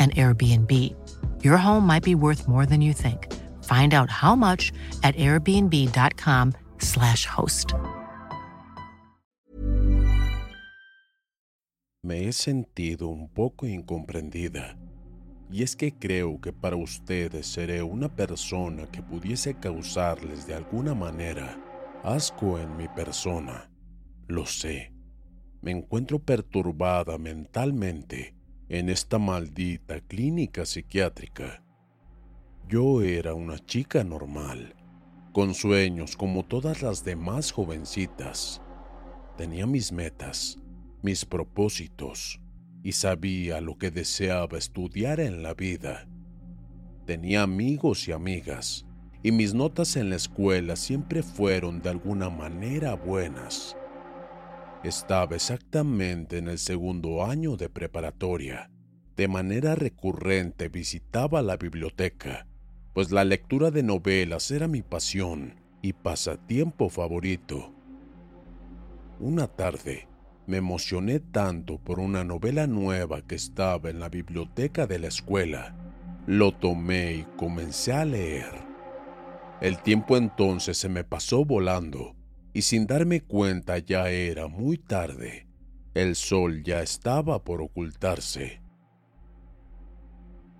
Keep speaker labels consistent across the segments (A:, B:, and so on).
A: an Airbnb. Your home might be worth more than you think. Find out how much at airbnb.com/slash host.
B: Me he sentido un poco incomprendida. Y es que creo que para ustedes seré una persona que pudiese causarles de alguna manera asco en mi persona. Lo sé. Me encuentro perturbada mentalmente en esta maldita clínica psiquiátrica. Yo era una chica normal, con sueños como todas las demás jovencitas. Tenía mis metas, mis propósitos, y sabía lo que deseaba estudiar en la vida. Tenía amigos y amigas, y mis notas en la escuela siempre fueron de alguna manera buenas. Estaba exactamente en el segundo año de preparatoria. De manera recurrente visitaba la biblioteca, pues la lectura de novelas era mi pasión y pasatiempo favorito. Una tarde, me emocioné tanto por una novela nueva que estaba en la biblioteca de la escuela. Lo tomé y comencé a leer. El tiempo entonces se me pasó volando y sin darme cuenta ya era muy tarde. El sol ya estaba por ocultarse.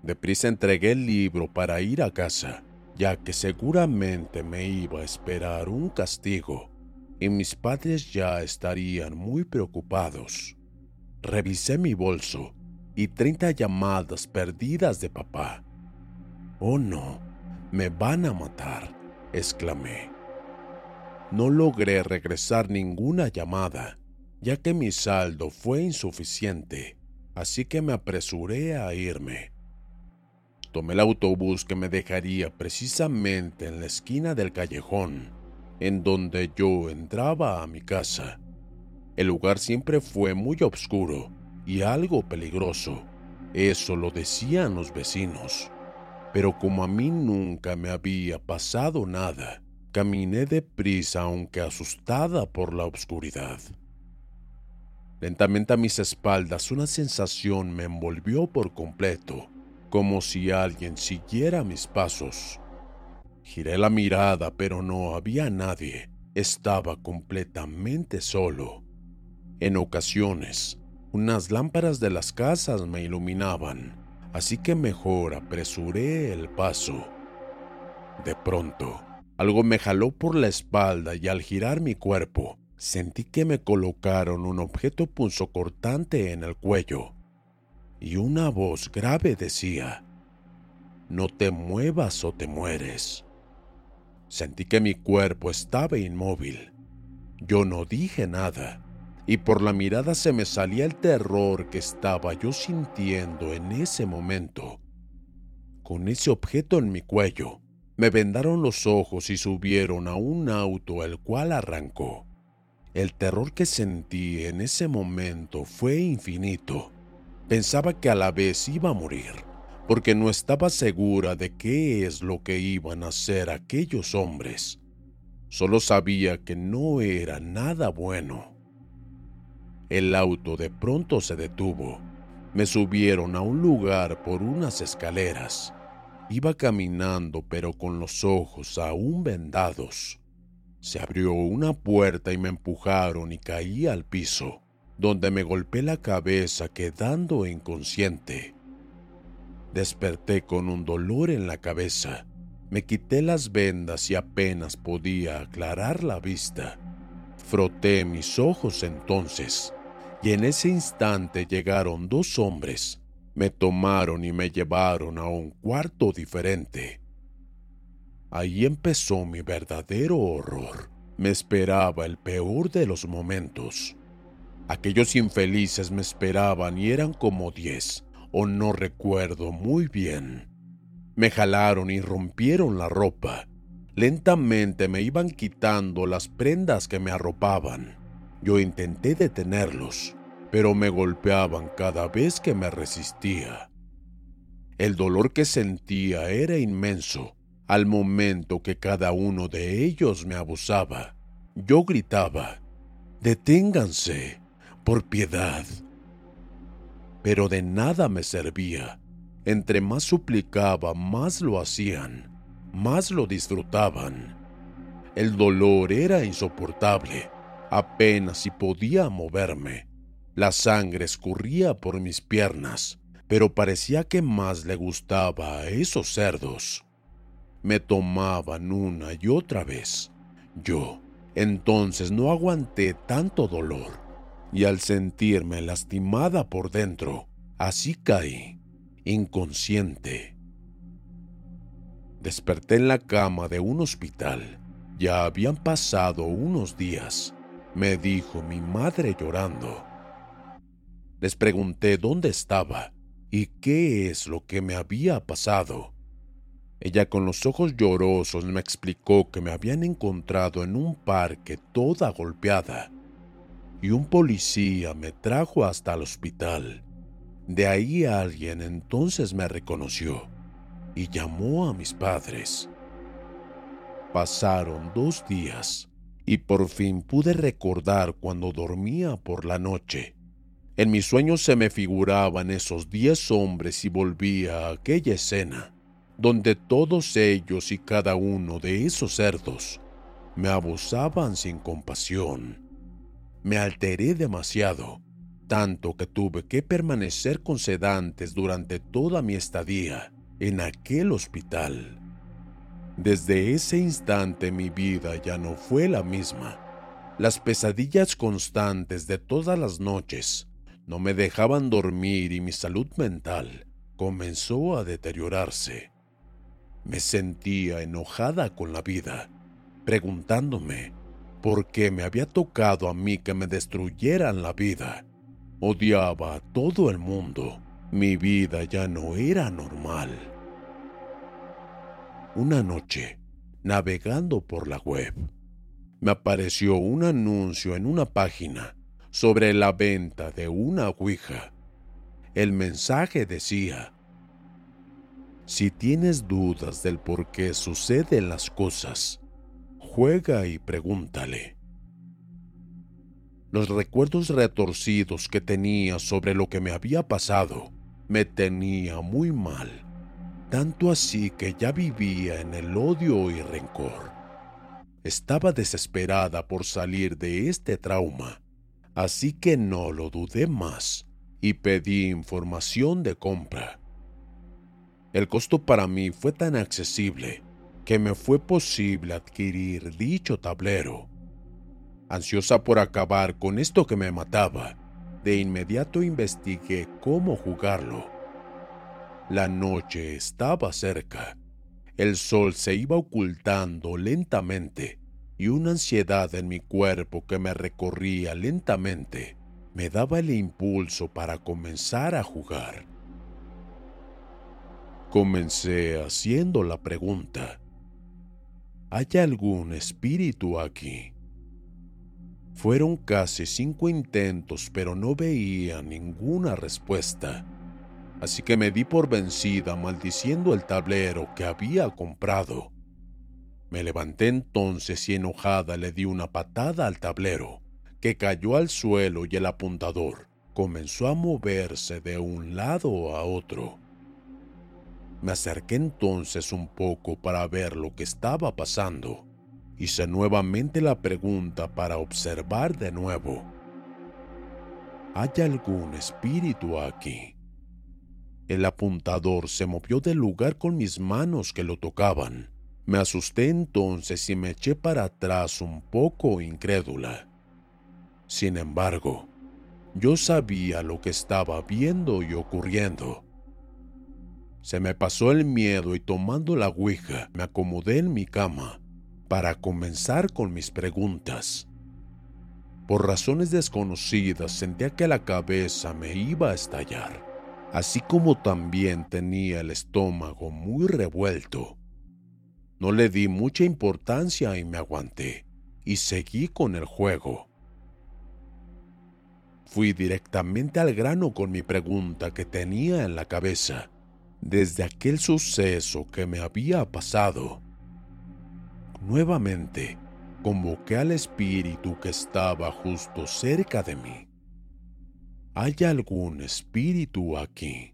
B: Deprisa entregué el libro para ir a casa, ya que seguramente me iba a esperar un castigo y mis padres ya estarían muy preocupados. Revisé mi bolso y 30 llamadas perdidas de papá. Oh no, me van a matar, exclamé. No logré regresar ninguna llamada, ya que mi saldo fue insuficiente, así que me apresuré a irme. Tomé el autobús que me dejaría precisamente en la esquina del callejón, en donde yo entraba a mi casa. El lugar siempre fue muy oscuro y algo peligroso, eso lo decían los vecinos. Pero como a mí nunca me había pasado nada, Caminé deprisa aunque asustada por la oscuridad. Lentamente a mis espaldas una sensación me envolvió por completo, como si alguien siguiera mis pasos. Giré la mirada, pero no había nadie. Estaba completamente solo. En ocasiones, unas lámparas de las casas me iluminaban, así que mejor apresuré el paso. De pronto, algo me jaló por la espalda y al girar mi cuerpo, sentí que me colocaron un objeto punzocortante en el cuello. Y una voz grave decía, No te muevas o te mueres. Sentí que mi cuerpo estaba inmóvil. Yo no dije nada, y por la mirada se me salía el terror que estaba yo sintiendo en ese momento. Con ese objeto en mi cuello, me vendaron los ojos y subieron a un auto el cual arrancó. El terror que sentí en ese momento fue infinito. Pensaba que a la vez iba a morir, porque no estaba segura de qué es lo que iban a hacer aquellos hombres. Solo sabía que no era nada bueno. El auto de pronto se detuvo. Me subieron a un lugar por unas escaleras. Iba caminando pero con los ojos aún vendados. Se abrió una puerta y me empujaron y caí al piso, donde me golpeé la cabeza quedando inconsciente. Desperté con un dolor en la cabeza. Me quité las vendas y apenas podía aclarar la vista. Froté mis ojos entonces, y en ese instante llegaron dos hombres. Me tomaron y me llevaron a un cuarto diferente. Ahí empezó mi verdadero horror. Me esperaba el peor de los momentos. Aquellos infelices me esperaban y eran como diez, o no recuerdo muy bien. Me jalaron y rompieron la ropa. Lentamente me iban quitando las prendas que me arropaban. Yo intenté detenerlos, pero me golpeaban cada vez que me resistía. El dolor que sentía era inmenso al momento que cada uno de ellos me abusaba, yo gritaba, Deténganse, por piedad. Pero de nada me servía. Entre más suplicaba, más lo hacían, más lo disfrutaban. El dolor era insoportable, apenas si podía moverme. La sangre escurría por mis piernas, pero parecía que más le gustaba a esos cerdos me tomaban una y otra vez. Yo entonces no aguanté tanto dolor y al sentirme lastimada por dentro, así caí, inconsciente. Desperté en la cama de un hospital. Ya habían pasado unos días, me dijo mi madre llorando. Les pregunté dónde estaba y qué es lo que me había pasado. Ella con los ojos llorosos me explicó que me habían encontrado en un parque toda golpeada y un policía me trajo hasta el hospital. De ahí alguien entonces me reconoció y llamó a mis padres. Pasaron dos días y por fin pude recordar cuando dormía por la noche. En mis sueños se me figuraban esos diez hombres y volvía a aquella escena donde todos ellos y cada uno de esos cerdos me abusaban sin compasión. Me alteré demasiado, tanto que tuve que permanecer con sedantes durante toda mi estadía en aquel hospital. Desde ese instante mi vida ya no fue la misma. Las pesadillas constantes de todas las noches no me dejaban dormir y mi salud mental comenzó a deteriorarse. Me sentía enojada con la vida, preguntándome por qué me había tocado a mí que me destruyeran la vida. Odiaba a todo el mundo. Mi vida ya no era normal. Una noche, navegando por la web, me apareció un anuncio en una página sobre la venta de una Ouija. El mensaje decía, si tienes dudas del por qué suceden las cosas, juega y pregúntale. Los recuerdos retorcidos que tenía sobre lo que me había pasado me tenía muy mal, tanto así que ya vivía en el odio y rencor. Estaba desesperada por salir de este trauma, así que no lo dudé más y pedí información de compra. El costo para mí fue tan accesible que me fue posible adquirir dicho tablero. Ansiosa por acabar con esto que me mataba, de inmediato investigué cómo jugarlo. La noche estaba cerca. El sol se iba ocultando lentamente y una ansiedad en mi cuerpo que me recorría lentamente me daba el impulso para comenzar a jugar. Comencé haciendo la pregunta. ¿Hay algún espíritu aquí? Fueron casi cinco intentos, pero no veía ninguna respuesta. Así que me di por vencida maldiciendo el tablero que había comprado. Me levanté entonces y enojada le di una patada al tablero, que cayó al suelo y el apuntador comenzó a moverse de un lado a otro. Me acerqué entonces un poco para ver lo que estaba pasando. Hice nuevamente la pregunta para observar de nuevo. ¿Hay algún espíritu aquí? El apuntador se movió del lugar con mis manos que lo tocaban. Me asusté entonces y me eché para atrás un poco incrédula. Sin embargo, yo sabía lo que estaba viendo y ocurriendo. Se me pasó el miedo y tomando la ouija me acomodé en mi cama para comenzar con mis preguntas. Por razones desconocidas sentía que la cabeza me iba a estallar, así como también tenía el estómago muy revuelto. No le di mucha importancia y me aguanté, y seguí con el juego. Fui directamente al grano con mi pregunta que tenía en la cabeza desde aquel suceso que me había pasado. Nuevamente, convoqué al espíritu que estaba justo cerca de mí. ¿Hay algún espíritu aquí?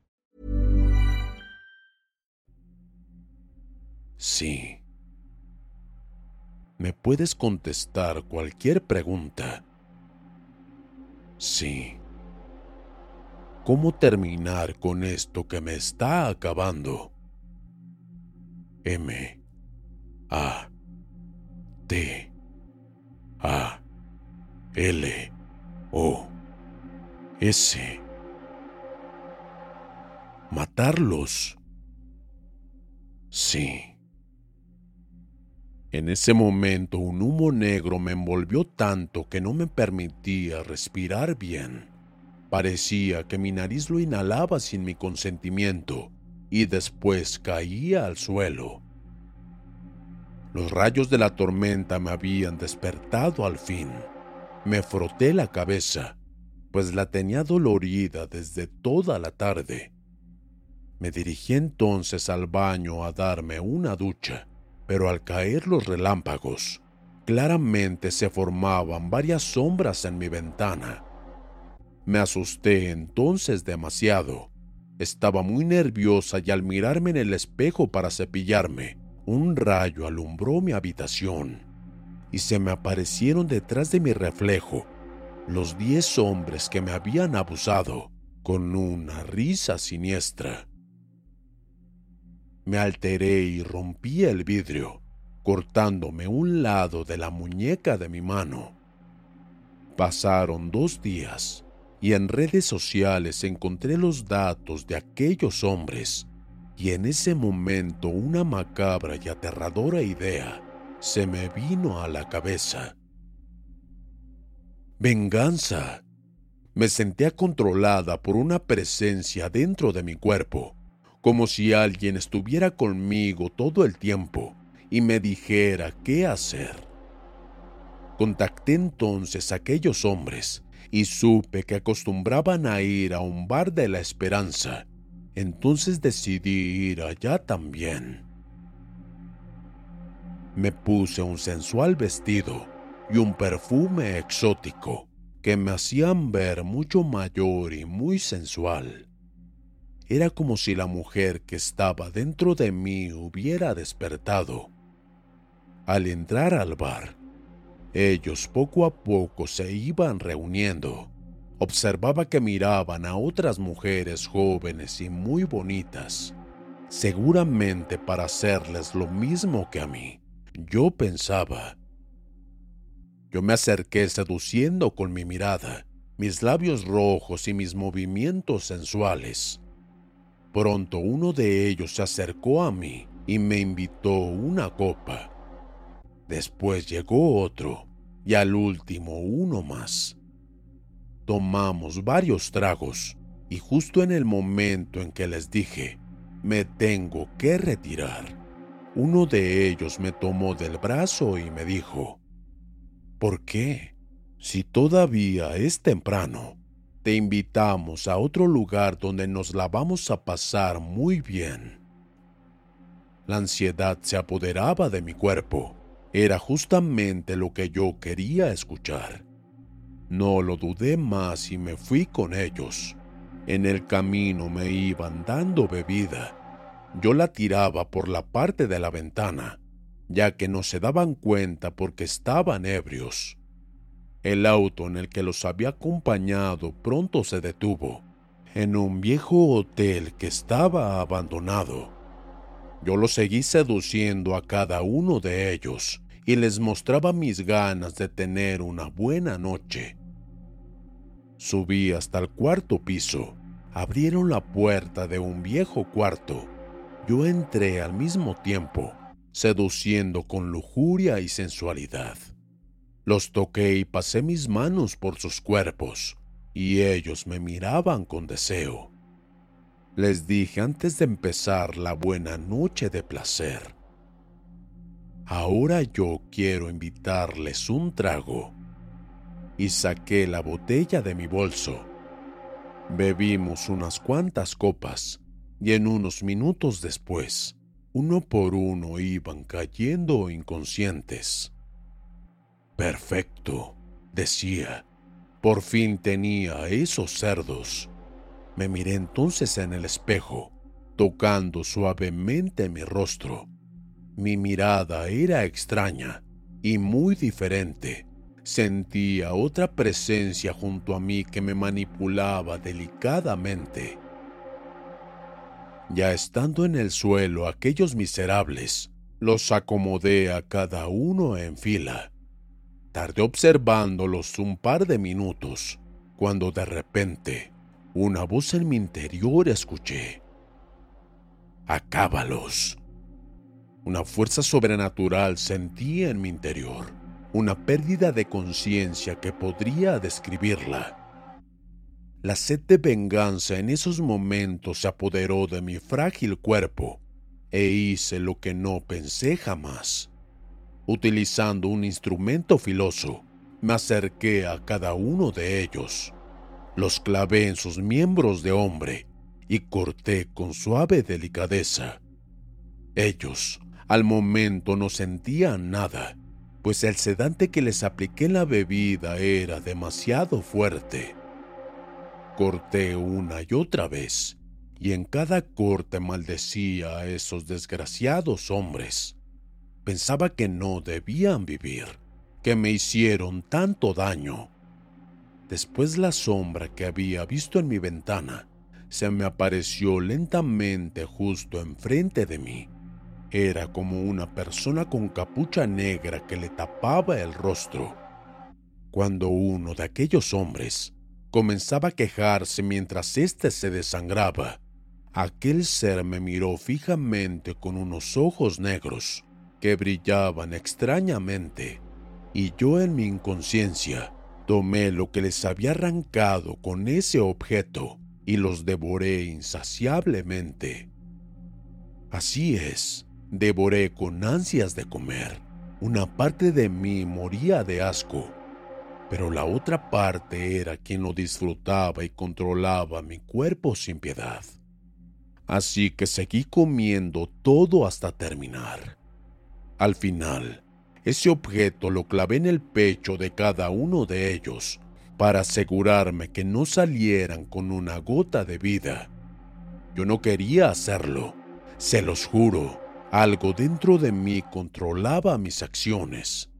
B: Sí. ¿Me puedes contestar cualquier pregunta? Sí. ¿Cómo terminar con esto que me está acabando? M. A. T. A. L. O. S. ¿Matarlos? Sí. En ese momento un humo negro me envolvió tanto que no me permitía respirar bien. Parecía que mi nariz lo inhalaba sin mi consentimiento y después caía al suelo. Los rayos de la tormenta me habían despertado al fin. Me froté la cabeza, pues la tenía dolorida desde toda la tarde. Me dirigí entonces al baño a darme una ducha pero al caer los relámpagos, claramente se formaban varias sombras en mi ventana. Me asusté entonces demasiado. Estaba muy nerviosa y al mirarme en el espejo para cepillarme, un rayo alumbró mi habitación y se me aparecieron detrás de mi reflejo los diez hombres que me habían abusado con una risa siniestra. Me alteré y rompí el vidrio, cortándome un lado de la muñeca de mi mano. Pasaron dos días y en redes sociales encontré los datos de aquellos hombres y en ese momento una macabra y aterradora idea se me vino a la cabeza. Venganza. Me sentía controlada por una presencia dentro de mi cuerpo como si alguien estuviera conmigo todo el tiempo y me dijera qué hacer. Contacté entonces a aquellos hombres y supe que acostumbraban a ir a un bar de la esperanza. Entonces decidí ir allá también. Me puse un sensual vestido y un perfume exótico que me hacían ver mucho mayor y muy sensual. Era como si la mujer que estaba dentro de mí hubiera despertado. Al entrar al bar, ellos poco a poco se iban reuniendo. Observaba que miraban a otras mujeres jóvenes y muy bonitas, seguramente para hacerles lo mismo que a mí. Yo pensaba. Yo me acerqué seduciendo con mi mirada, mis labios rojos y mis movimientos sensuales. Pronto uno de ellos se acercó a mí y me invitó una copa. Después llegó otro y al último uno más. Tomamos varios tragos y justo en el momento en que les dije, me tengo que retirar, uno de ellos me tomó del brazo y me dijo, ¿por qué? Si todavía es temprano, te invitamos a otro lugar donde nos la vamos a pasar muy bien. La ansiedad se apoderaba de mi cuerpo. Era justamente lo que yo quería escuchar. No lo dudé más y me fui con ellos. En el camino me iban dando bebida. Yo la tiraba por la parte de la ventana, ya que no se daban cuenta porque estaban ebrios. El auto en el que los había acompañado pronto se detuvo, en un viejo hotel que estaba abandonado. Yo los seguí seduciendo a cada uno de ellos y les mostraba mis ganas de tener una buena noche. Subí hasta el cuarto piso. Abrieron la puerta de un viejo cuarto. Yo entré al mismo tiempo, seduciendo con lujuria y sensualidad. Los toqué y pasé mis manos por sus cuerpos, y ellos me miraban con deseo. Les dije antes de empezar la buena noche de placer. Ahora yo quiero invitarles un trago. Y saqué la botella de mi bolso. Bebimos unas cuantas copas y en unos minutos después, uno por uno iban cayendo inconscientes. Perfecto, decía. Por fin tenía esos cerdos. Me miré entonces en el espejo, tocando suavemente mi rostro. Mi mirada era extraña y muy diferente. Sentía otra presencia junto a mí que me manipulaba delicadamente. Ya estando en el suelo aquellos miserables, los acomodé a cada uno en fila Tardé observándolos un par de minutos, cuando de repente una voz en mi interior escuché. Acábalos. Una fuerza sobrenatural sentí en mi interior, una pérdida de conciencia que podría describirla. La sed de venganza en esos momentos se apoderó de mi frágil cuerpo e hice lo que no pensé jamás. Utilizando un instrumento filoso, me acerqué a cada uno de ellos. Los clavé en sus miembros de hombre y corté con suave delicadeza. Ellos, al momento, no sentían nada, pues el sedante que les apliqué en la bebida era demasiado fuerte. Corté una y otra vez, y en cada corte maldecía a esos desgraciados hombres. Pensaba que no debían vivir, que me hicieron tanto daño. Después la sombra que había visto en mi ventana se me apareció lentamente justo enfrente de mí. Era como una persona con capucha negra que le tapaba el rostro. Cuando uno de aquellos hombres comenzaba a quejarse mientras éste se desangraba, aquel ser me miró fijamente con unos ojos negros que brillaban extrañamente, y yo en mi inconsciencia tomé lo que les había arrancado con ese objeto y los devoré insaciablemente. Así es, devoré con ansias de comer. Una parte de mí moría de asco, pero la otra parte era quien lo disfrutaba y controlaba mi cuerpo sin piedad. Así que seguí comiendo todo hasta terminar. Al final, ese objeto lo clavé en el pecho de cada uno de ellos para asegurarme que no salieran con una gota de vida. Yo no quería hacerlo, se los juro. Algo dentro de mí controlaba mis acciones,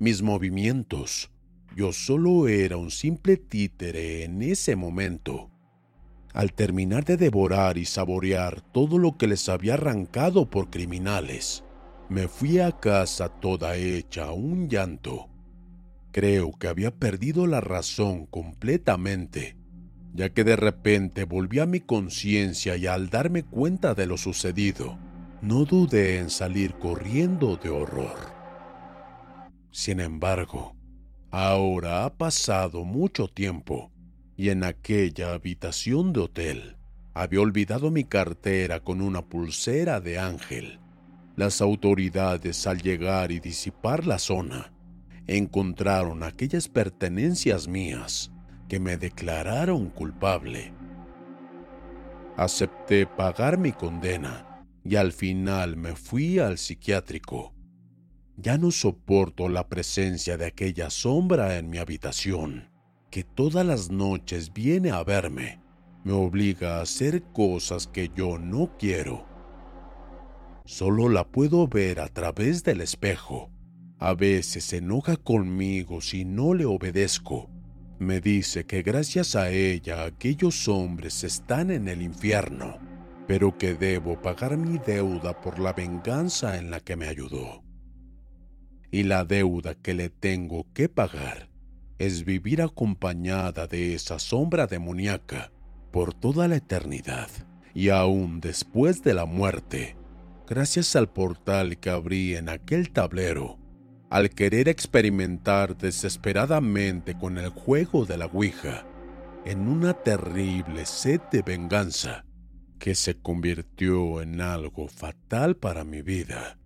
B: mis movimientos. Yo solo era un simple títere en ese momento. Al terminar de devorar y saborear todo lo que les había arrancado por criminales, me fui a casa toda hecha un llanto. Creo que había perdido la razón completamente, ya que de repente volví a mi conciencia y al darme cuenta de lo sucedido, no dudé en salir corriendo de horror. Sin embargo, ahora ha pasado mucho tiempo y en aquella habitación de hotel había olvidado mi cartera con una pulsera de ángel. Las autoridades al llegar y disipar la zona encontraron aquellas pertenencias mías que me declararon culpable. Acepté pagar mi condena y al final me fui al psiquiátrico. Ya no soporto la presencia de aquella sombra en mi habitación, que todas las noches viene a verme, me obliga a hacer cosas que yo no quiero. Solo la puedo ver a través del espejo. A veces se enoja conmigo si no le obedezco. Me dice que gracias a ella aquellos hombres están en el infierno, pero que debo pagar mi deuda por la venganza en la que me ayudó. Y la deuda que le tengo que pagar es vivir acompañada de esa sombra demoníaca por toda la eternidad y aún después de la muerte gracias al portal que abrí en aquel tablero, al querer experimentar desesperadamente con el juego de la Ouija, en una terrible sed de venganza que se convirtió en algo fatal para mi vida.